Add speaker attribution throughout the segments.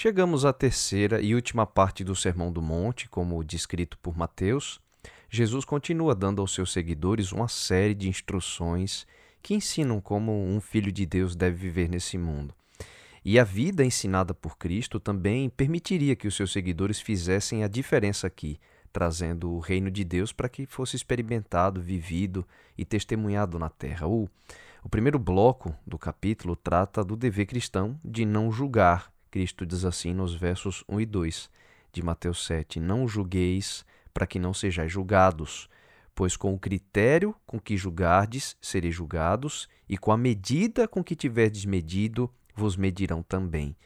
Speaker 1: Chegamos à terceira e última parte do Sermão do Monte, como descrito por Mateus. Jesus continua dando aos seus seguidores uma série de instruções que ensinam como um filho de Deus deve viver nesse mundo. E a vida ensinada por Cristo também permitiria que os seus seguidores fizessem a diferença aqui, trazendo o reino de Deus para que fosse experimentado, vivido e testemunhado na terra. O, primeiro bloco do capítulo trata do dever cristão de não julgar. Cristo diz assim nos versos 1 e 2 de Mateus 7: Não julgueis para que não sejais julgados, pois com o critério com que julgardes sereis julgados, e com a medida com que tiverdes medido, vos medirão também.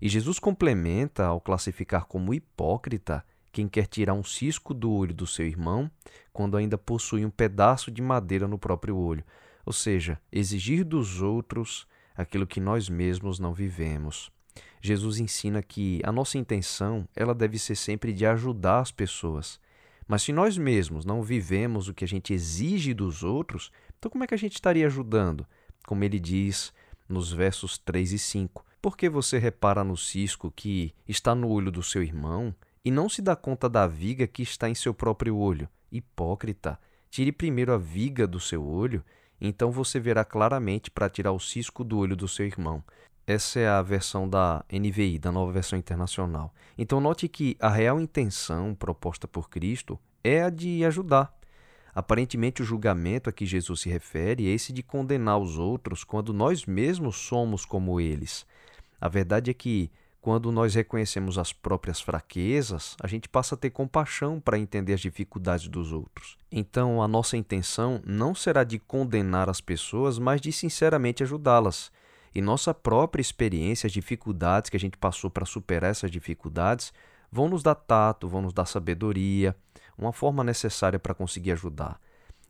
Speaker 1: E Jesus complementa ao classificar como hipócrita quem quer tirar um cisco do olho do seu irmão quando ainda possui um pedaço de madeira no próprio olho, ou seja, exigir dos outros aquilo que nós mesmos não vivemos. Jesus ensina que a nossa intenção, ela deve ser sempre de ajudar as pessoas. Mas se nós mesmos não vivemos o que a gente exige dos outros, então como é que a gente estaria ajudando? Como ele diz nos versos 3 e 5. Por que você repara no cisco que está no olho do seu irmão e não se dá conta da viga que está em seu próprio olho? Hipócrita! Tire primeiro a viga do seu olho, então você verá claramente para tirar o cisco do olho do seu irmão. Essa é a versão da NVI, da nova versão internacional. Então, note que a real intenção proposta por Cristo é a de ajudar. Aparentemente, o julgamento a que Jesus se refere é esse de condenar os outros quando nós mesmos somos como eles. A verdade é que, quando nós reconhecemos as próprias fraquezas, a gente passa a ter compaixão para entender as dificuldades dos outros. Então, a nossa intenção não será de condenar as pessoas, mas de sinceramente ajudá-las. E nossa própria experiência, as dificuldades que a gente passou para superar essas dificuldades, vão nos dar tato, vão nos dar sabedoria, uma forma necessária para conseguir ajudar.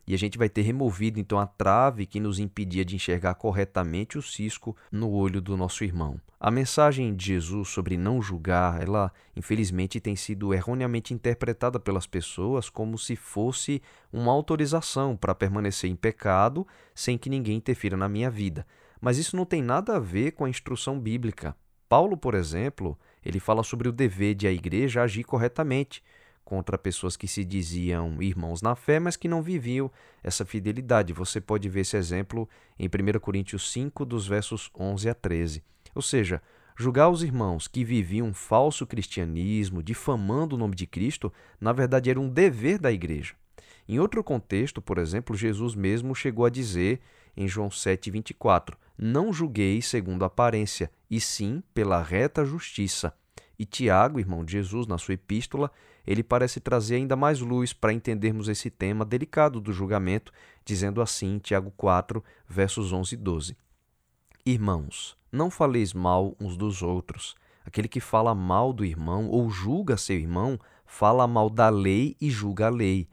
Speaker 1: E a gente vai ter removido então a trave que nos impedia de enxergar corretamente o cisco no olho do nosso irmão. A mensagem de Jesus sobre não julgar, ela infelizmente tem sido erroneamente interpretada pelas pessoas como se fosse uma autorização para permanecer em pecado sem que ninguém interfira na minha vida. Mas isso não tem nada a ver com a instrução bíblica. Paulo, por exemplo, ele fala sobre o dever de a igreja agir corretamente contra pessoas que se diziam irmãos na fé, mas que não viviam essa fidelidade. Você pode ver esse exemplo em 1 Coríntios 5, dos versos 11 a 13. Ou seja, julgar os irmãos que viviam um falso cristianismo, difamando o nome de Cristo, na verdade era um dever da igreja. Em outro contexto, por exemplo, Jesus mesmo chegou a dizer em João 7,24: Não julgueis segundo a aparência, e sim pela reta justiça. E Tiago, irmão de Jesus, na sua epístola, ele parece trazer ainda mais luz para entendermos esse tema delicado do julgamento, dizendo assim, Tiago 4, versos 11 e 12: Irmãos, não faleis mal uns dos outros. Aquele que fala mal do irmão ou julga seu irmão, fala mal da lei e julga a lei.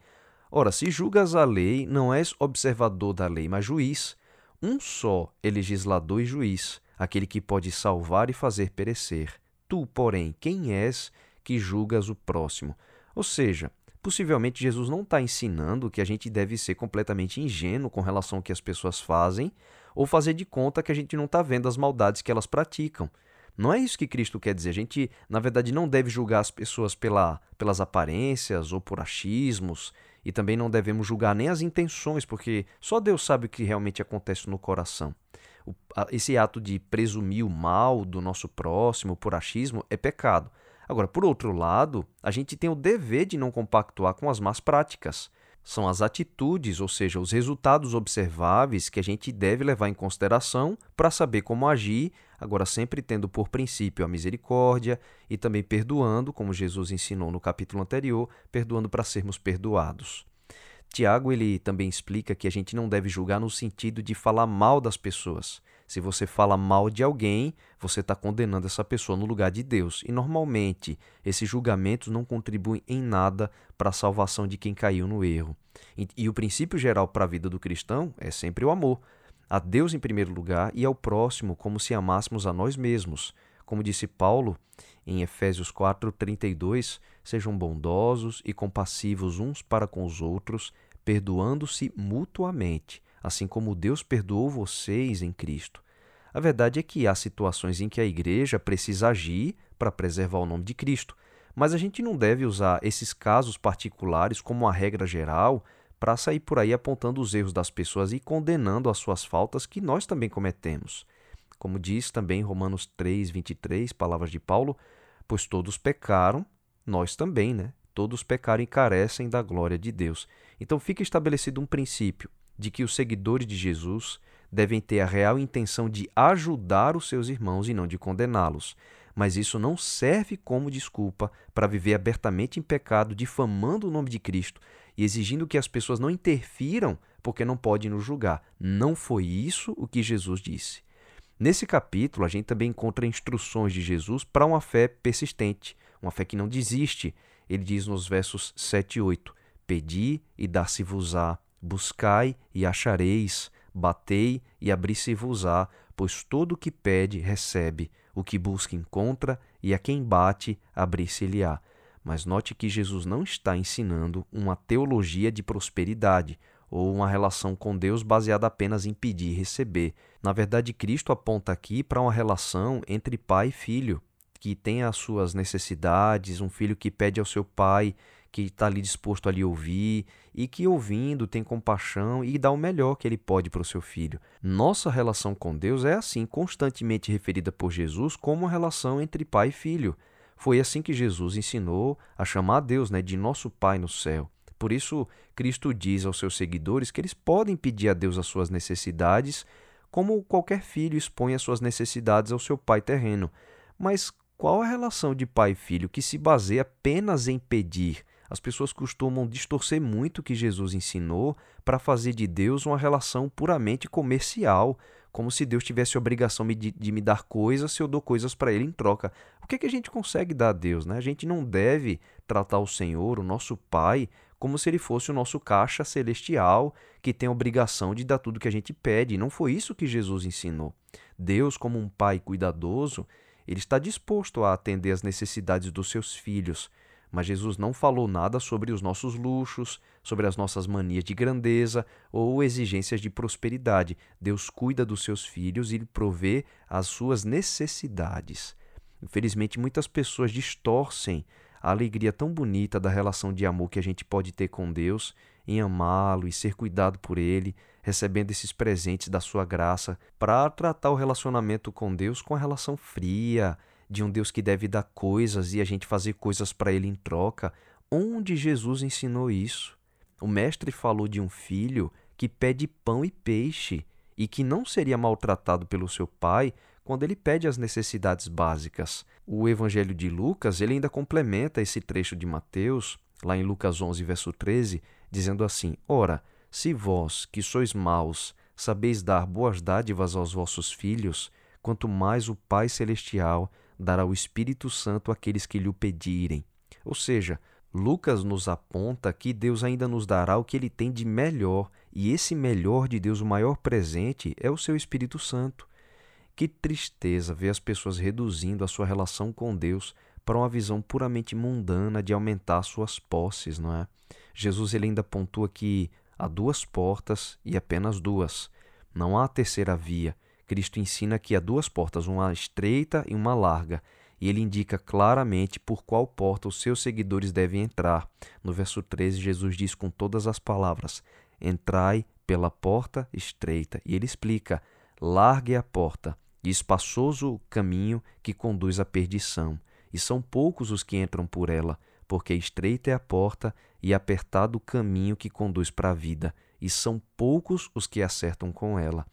Speaker 1: Ora, se julgas a lei, não és observador da lei, mas juiz. Um só é legislador e juiz, aquele que pode salvar e fazer perecer. Tu, porém, quem és que julgas o próximo. Ou seja, possivelmente Jesus não está ensinando que a gente deve ser completamente ingênuo com relação ao que as pessoas fazem ou fazer de conta que a gente não está vendo as maldades que elas praticam. Não é isso que Cristo quer dizer. A gente, na verdade, não deve julgar as pessoas pela, pelas aparências ou por achismos, e também não devemos julgar nem as intenções, porque só Deus sabe o que realmente acontece no coração. esse ato de presumir o mal do nosso próximo por achismo é pecado. Agora, por outro lado, a gente tem o dever de não compactuar com as más práticas. São as atitudes, ou seja, os resultados observáveis que a gente deve levar em consideração para saber como agir, agora sempre tendo por princípio a misericórdia e também perdoando, como Jesus ensinou no capítulo anterior, perdoando para sermos perdoados. Tiago ele também explica que a gente não deve julgar no sentido de falar mal das pessoas. Se você fala mal de alguém, você está condenando essa pessoa no lugar de Deus. E normalmente esses julgamentos não contribuem em nada para a salvação de quem caiu no erro. E, e o princípio geral para a vida do cristão é sempre o amor. A Deus em primeiro lugar e ao próximo como se amássemos a nós mesmos. Como disse Paulo em Efésios 4:32, sejam bondosos e compassivos uns para com os outros, perdoando-se mutuamente, assim como Deus perdoou vocês em Cristo. A verdade é que há situações em que a igreja precisa agir para preservar o nome de Cristo. Mas a gente não deve usar esses casos particulares como uma regra geral para sair por aí apontando os erros das pessoas e condenando as suas faltas que nós também cometemos. Como diz também Romanos 3, 23, palavras de Paulo, pois todos pecaram, nós também, né? Todos pecaram e carecem da glória de Deus. Então fica estabelecido um princípio de que os seguidores de Jesus devem ter a real intenção de ajudar os seus irmãos e não de condená-los. Mas isso não serve como desculpa para viver abertamente em pecado, difamando o nome de Cristo e exigindo que as pessoas não interfiram porque não podem nos julgar. Não foi isso o que Jesus disse. Nesse capítulo, a gente também encontra instruções de Jesus para uma fé persistente, uma fé que não desiste. Ele diz nos versos 7 e 8: Pedi e dar-se-vos-á, buscai e achareis, batei e abri-se-vos-á, pois todo o que pede recebe, o que busca encontra, e a quem bate abrir-se-lhe-á. Mas note que Jesus não está ensinando uma teologia de prosperidade, ou uma relação com Deus baseada apenas em pedir e receber. Na verdade, Cristo aponta aqui para uma relação entre pai e filho, que tem as suas necessidades, um filho que pede ao seu pai, que está ali disposto a lhe ouvir e que, ouvindo, tem compaixão e dá o melhor que ele pode para o seu filho. Nossa relação com Deus é assim, constantemente referida por Jesus como uma relação entre pai e filho. Foi assim que Jesus ensinou a chamar a Deus né, de nosso Pai no céu. Por isso, Cristo diz aos seus seguidores que eles podem pedir a Deus as suas necessidades, como qualquer filho expõe as suas necessidades ao seu pai terreno. Mas qual a relação de pai e filho que se baseia apenas em pedir? As pessoas costumam distorcer muito o que Jesus ensinou para fazer de Deus uma relação puramente comercial, como se Deus tivesse obrigação de, me dar coisas se eu dou coisas para Ele em troca. O que, é que a gente consegue dar a Deus? Né? A gente não deve tratar o Senhor, o nosso Pai, como se ele fosse o nosso caixa celestial que tem a obrigação de dar tudo que a gente pede. Não foi isso que Jesus ensinou. Deus, como um pai cuidadoso, ele está disposto a atender às necessidades dos seus filhos. Mas Jesus não falou nada sobre os nossos luxos, sobre as nossas manias de grandeza ou exigências de prosperidade. Deus cuida dos seus filhos e provê as suas necessidades. Infelizmente, muitas pessoas distorcem a alegria tão bonita da relação de amor que a gente pode ter com Deus, em amá-lo e ser cuidado por Ele, recebendo esses presentes da Sua graça, para tratar o relacionamento com Deus com a relação fria, de um Deus que deve dar coisas e a gente fazer coisas para Ele em troca. Onde Jesus ensinou isso? O Mestre falou de um filho que pede pão e peixe e que não seria maltratado pelo seu pai quando ele pede as necessidades básicas. O Evangelho de Lucas, ele ainda complementa esse trecho de Mateus, lá em Lucas 11, verso 13, dizendo assim: Ora, se vós, que sois maus, sabeis dar boas dádivas aos vossos filhos, quanto mais o Pai celestial dará o Espírito Santo àqueles que lhe o pedirem. Ou seja, Lucas nos aponta que Deus ainda nos dará o que ele tem de melhor, e esse melhor de Deus, o maior presente, é o seu Espírito Santo. Que tristeza ver as pessoas reduzindo a sua relação com Deus para uma visão puramente mundana de aumentar suas posses, não é? Jesus ele ainda pontua que há duas portas e apenas duas. Não há terceira via. Cristo ensina que há duas portas, uma estreita e uma larga, e ele indica claramente por qual porta os seus seguidores devem entrar. No verso 13, Jesus diz com todas as palavras: Entrai pela porta estreita. E ele explica: largue a porta e espaçoso caminho que conduz à perdição, e são poucos os que entram por ela, porque estreita é a porta e apertado o caminho que conduz para a vida, e são poucos os que acertam com ela.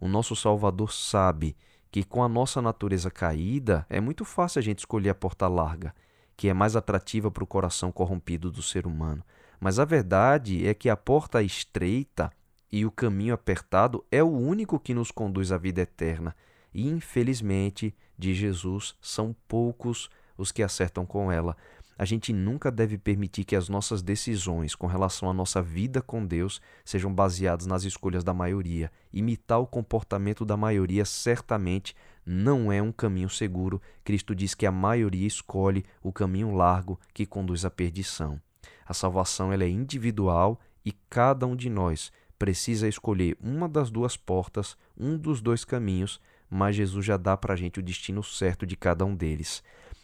Speaker 1: O nosso Salvador sabe que com a nossa natureza caída é muito fácil a gente escolher a porta larga, que é mais atrativa para o coração corrompido do ser humano. Mas a verdade é que a porta estreita e o caminho apertado é o único que nos conduz à vida eterna e infelizmente, de Jesus, são poucos os que acertam com ela. A gente nunca deve permitir que as nossas decisões com relação à nossa vida com Deus sejam baseadas nas escolhas da maioria. Imitar o comportamento da maioria certamente não é um caminho seguro. Cristo diz que a maioria escolhe o caminho largo que conduz à perdição. A salvação ela é individual e cada um de nós precisa escolher uma das duas portas, um dos dois caminhos mas Jesus já dá para a gente o destino certo de cada um deles.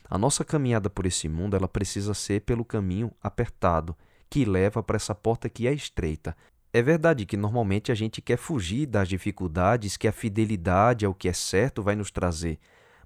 Speaker 1: A nossa caminhada por esse mundo, ela precisa ser pelo caminho apertado, que leva para essa porta que é estreita. É verdade que normalmente a gente quer fugir das dificuldades que a fidelidade ao que é certo vai nos trazer,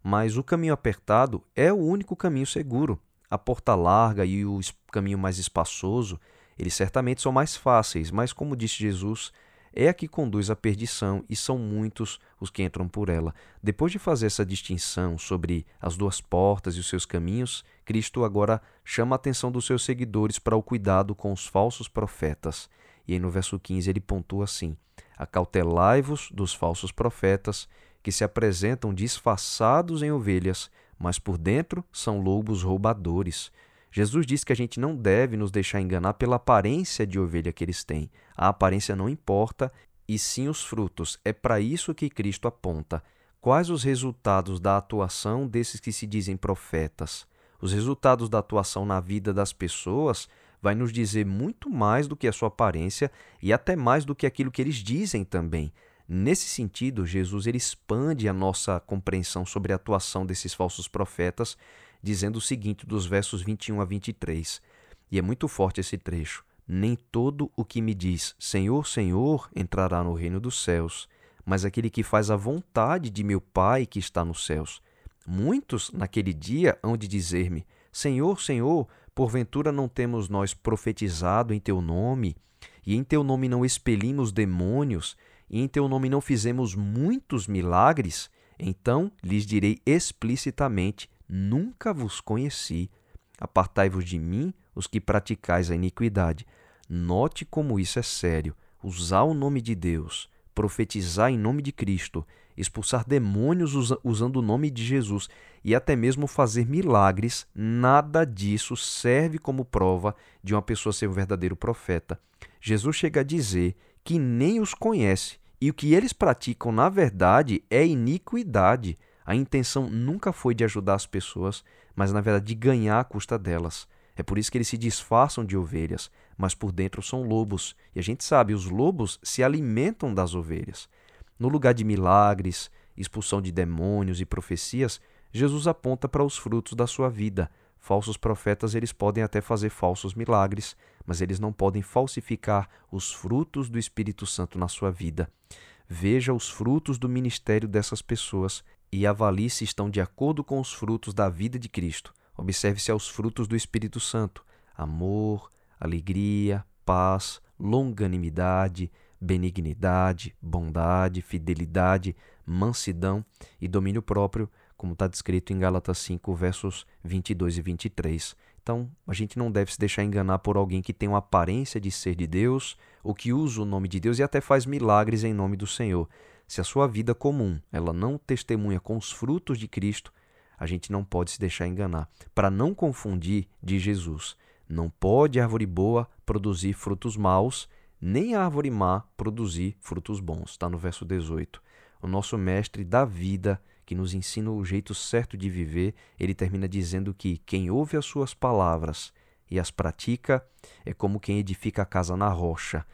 Speaker 1: mas o caminho apertado é o único caminho seguro. A porta larga e o caminho mais espaçoso, eles certamente são mais fáceis, mas como disse Jesus, é a que conduz à perdição e são muitos os que entram por ela. Depois de fazer essa distinção sobre as duas portas e os seus caminhos, Cristo agora chama a atenção dos seus seguidores para o cuidado com os falsos profetas. E aí no verso 15 ele pontua assim: Acautelai-vos dos falsos profetas, que se apresentam disfarçados em ovelhas, mas por dentro são lobos roubadores. Jesus diz que a gente não deve nos deixar enganar pela aparência de ovelha que eles têm. A aparência não importa, e sim os frutos. É para isso que Cristo aponta. Quais os resultados da atuação desses que se dizem profetas? Os resultados da atuação na vida das pessoas vai nos dizer muito mais do que a sua aparência e até mais do que aquilo que eles dizem também. Nesse sentido, Jesus ele expande a nossa compreensão sobre a atuação desses falsos profetas dizendo o seguinte dos versos 21 a 23. E é muito forte esse trecho. Nem todo o que me diz Senhor, Senhor entrará no reino dos céus, mas aquele que faz a vontade de meu Pai que está nos céus. Muitos naquele dia hão de dizer-me: Senhor, Senhor, porventura não temos nós profetizado em teu nome, e em teu nome não expelimos demônios, e em teu nome não fizemos muitos milagres? Então lhes direi explicitamente: Nunca vos conheci. Apartai-vos de mim, os que praticais a iniquidade. Note como isso é sério. Usar o nome de Deus, profetizar em nome de Cristo, expulsar demônios usando o nome de Jesus e até mesmo fazer milagres, nada disso serve como prova de uma pessoa ser um verdadeiro profeta. Jesus chega a dizer que nem os conhece e o que eles praticam, na verdade, é iniquidade. A intenção nunca foi de ajudar as pessoas, mas na verdade de ganhar à custa delas. É por isso que eles se disfarçam de ovelhas, mas por dentro são lobos. E a gente sabe, os lobos se alimentam das ovelhas. No lugar de milagres, expulsão de demônios e profecias, Jesus aponta para os frutos da sua vida. Falsos profetas, eles podem até fazer falsos milagres, mas eles não podem falsificar os frutos do Espírito Santo na sua vida. Veja os frutos do ministério dessas pessoas e avalie se estão de acordo com os frutos da vida de Cristo. Observe-se aos frutos do Espírito Santo: amor, alegria, paz, longanimidade, benignidade, bondade, fidelidade, mansidão e domínio próprio, como está descrito em Gálatas 5, versos 22 e 23. Então, a gente não deve se deixar enganar por alguém que tem uma aparência de ser de Deus, ou que usa o nome de Deus e até faz milagres em nome do Senhor. Se a sua vida comum ela não testemunha com os frutos de Cristo, a gente não pode se deixar enganar. Para não confundir de Jesus, não pode árvore boa produzir frutos maus, nem árvore má produzir frutos bons. Está no verso 18. O nosso mestre da vida, que nos ensina o jeito certo de viver, ele termina dizendo que quem ouve as suas palavras e as pratica é como quem edifica a casa na rocha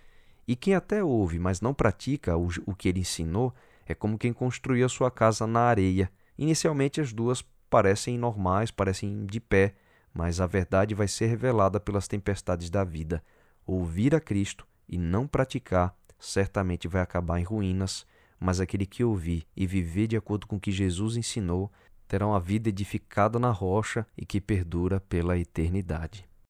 Speaker 1: e quem até ouve, mas não pratica o, o que ele ensinou, é como quem construiu a sua casa na areia. Inicialmente as duas parecem normais, parecem de pé, mas a verdade vai ser revelada pelas tempestades da vida. Ouvir a Cristo e não praticar certamente vai acabar em ruínas, mas aquele que ouvir e viver de acordo com o que Jesus ensinou terá uma vida edificada na rocha e que perdura pela eternidade.